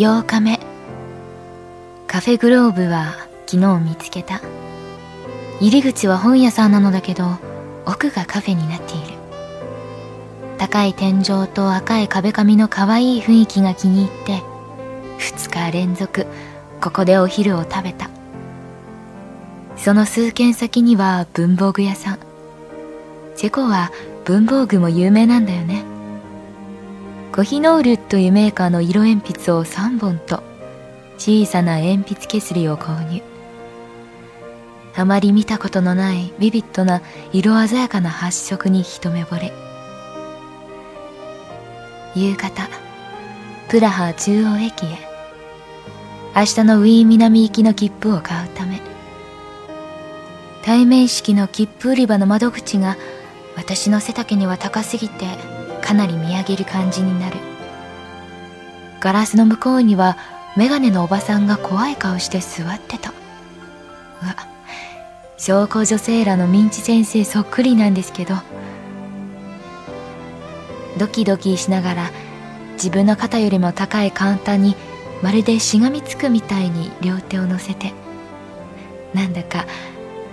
8日目。カフェグローブは昨日見つけた。入り口は本屋さんなのだけど奥がカフェになっている。高い天井と赤い壁紙の可愛い雰囲気が気に入って2日連続ここでお昼を食べた。その数軒先には文房具屋さん。チェコは文房具も有名なんだよね。コヒノールというメーカーの色鉛筆を3本と小さな鉛筆削りを購入。あまり見たことのないビビッドな色鮮やかな発色に一目惚れ。夕方プラハ中央駅へ。明日のウィーン南行きの切符を買うため対面式の切符売り場の窓口が私の背丈には高すぎてかなり見上げる感じになる。ガラスの向こうにはメガネのおばさんが怖い顔して座ってた。うわ証拠女性らのミンチ先生そっくりなんですけど。ドキドキしながら自分の肩よりも高いカウンターにまるでしがみつくみたいに両手を乗せて。なんだか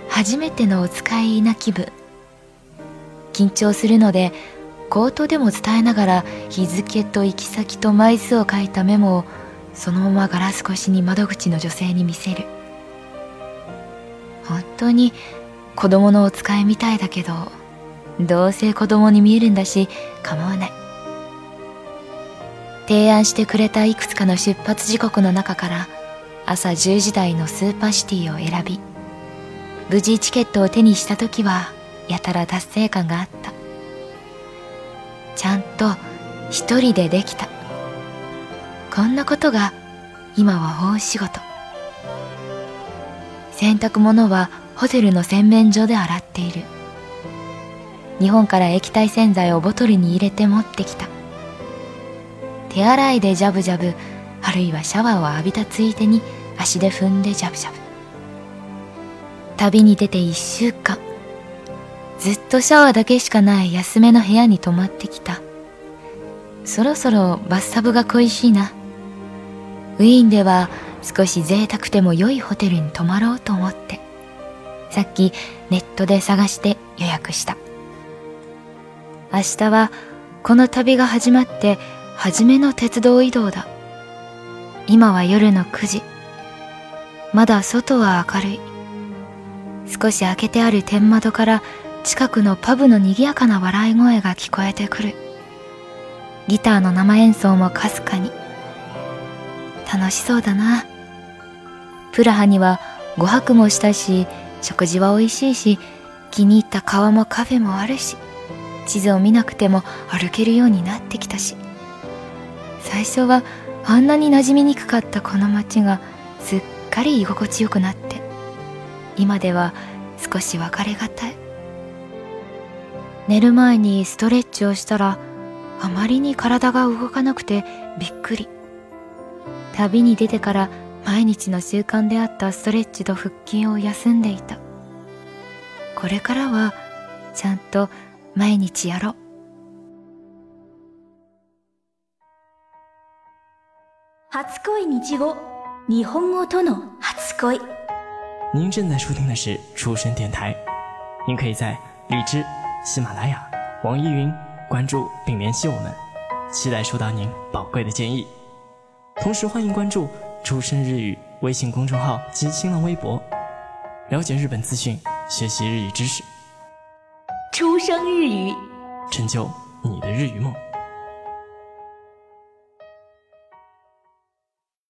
初めてのお使いな気分。緊張するので口頭でも伝えながら日付と行き先と枚数を書いたメモをそのままガラス越しに窓口の女性に見せる。本当に子供のお使いみたいだけどどうせ子供に見えるんだし構わない。提案してくれたいくつかの出発時刻の中から朝10時台のスーパーシティを選び無事チケットを手にした時はやたら達成感があった。ちゃんと一人でできた。こんなことが今は大仕事。洗濯物はホテルの洗面所で洗っている。日本から液体洗剤をボトルに入れて持ってきた。手洗いでジャブジャブあるいはシャワーを浴びたついでに足で踏んでジャブジャブ。旅に出て1週間。ずっとシャワーだけしかない安めの部屋に泊まってきた。そろそろバスタブが恋しいな。ウィーンでは少し贅沢でも良いホテルに泊まろうと思って。さっきネットで探して予約した。明日はこの旅が始まって初めの鉄道移動だ。今は夜の9時。まだ外は明るい。少し開けてある天窓から近くのパブの賑やかな笑い声が聞こえてくる。ギターの生演奏もかすかに。楽しそうだな。プラハには5泊もしたし食事は美味しいし気に入った川もカフェもあるし地図を見なくても歩けるようになってきたし。最初はあんなに馴染みにくかったこの街がすっかり居心地よくなって。今では少し別れがたい。寝る前にストレッチをしたらあまりに体が動かなくてびっくり。旅に出てから毎日の習慣であったストレッチと腹筋を休んでいた。これからはちゃんと毎日やろう。初恋日語。日本語との初恋。您正在收听的是出生电台，您可以在荔枝、喜马拉雅、网易云关注并联系我们，期待收到您宝贵的建议。同时，欢迎关注“出生日语”微信公众号及新浪微博，了解日本资讯，学习日语知识，出生日语，成就你的日语梦。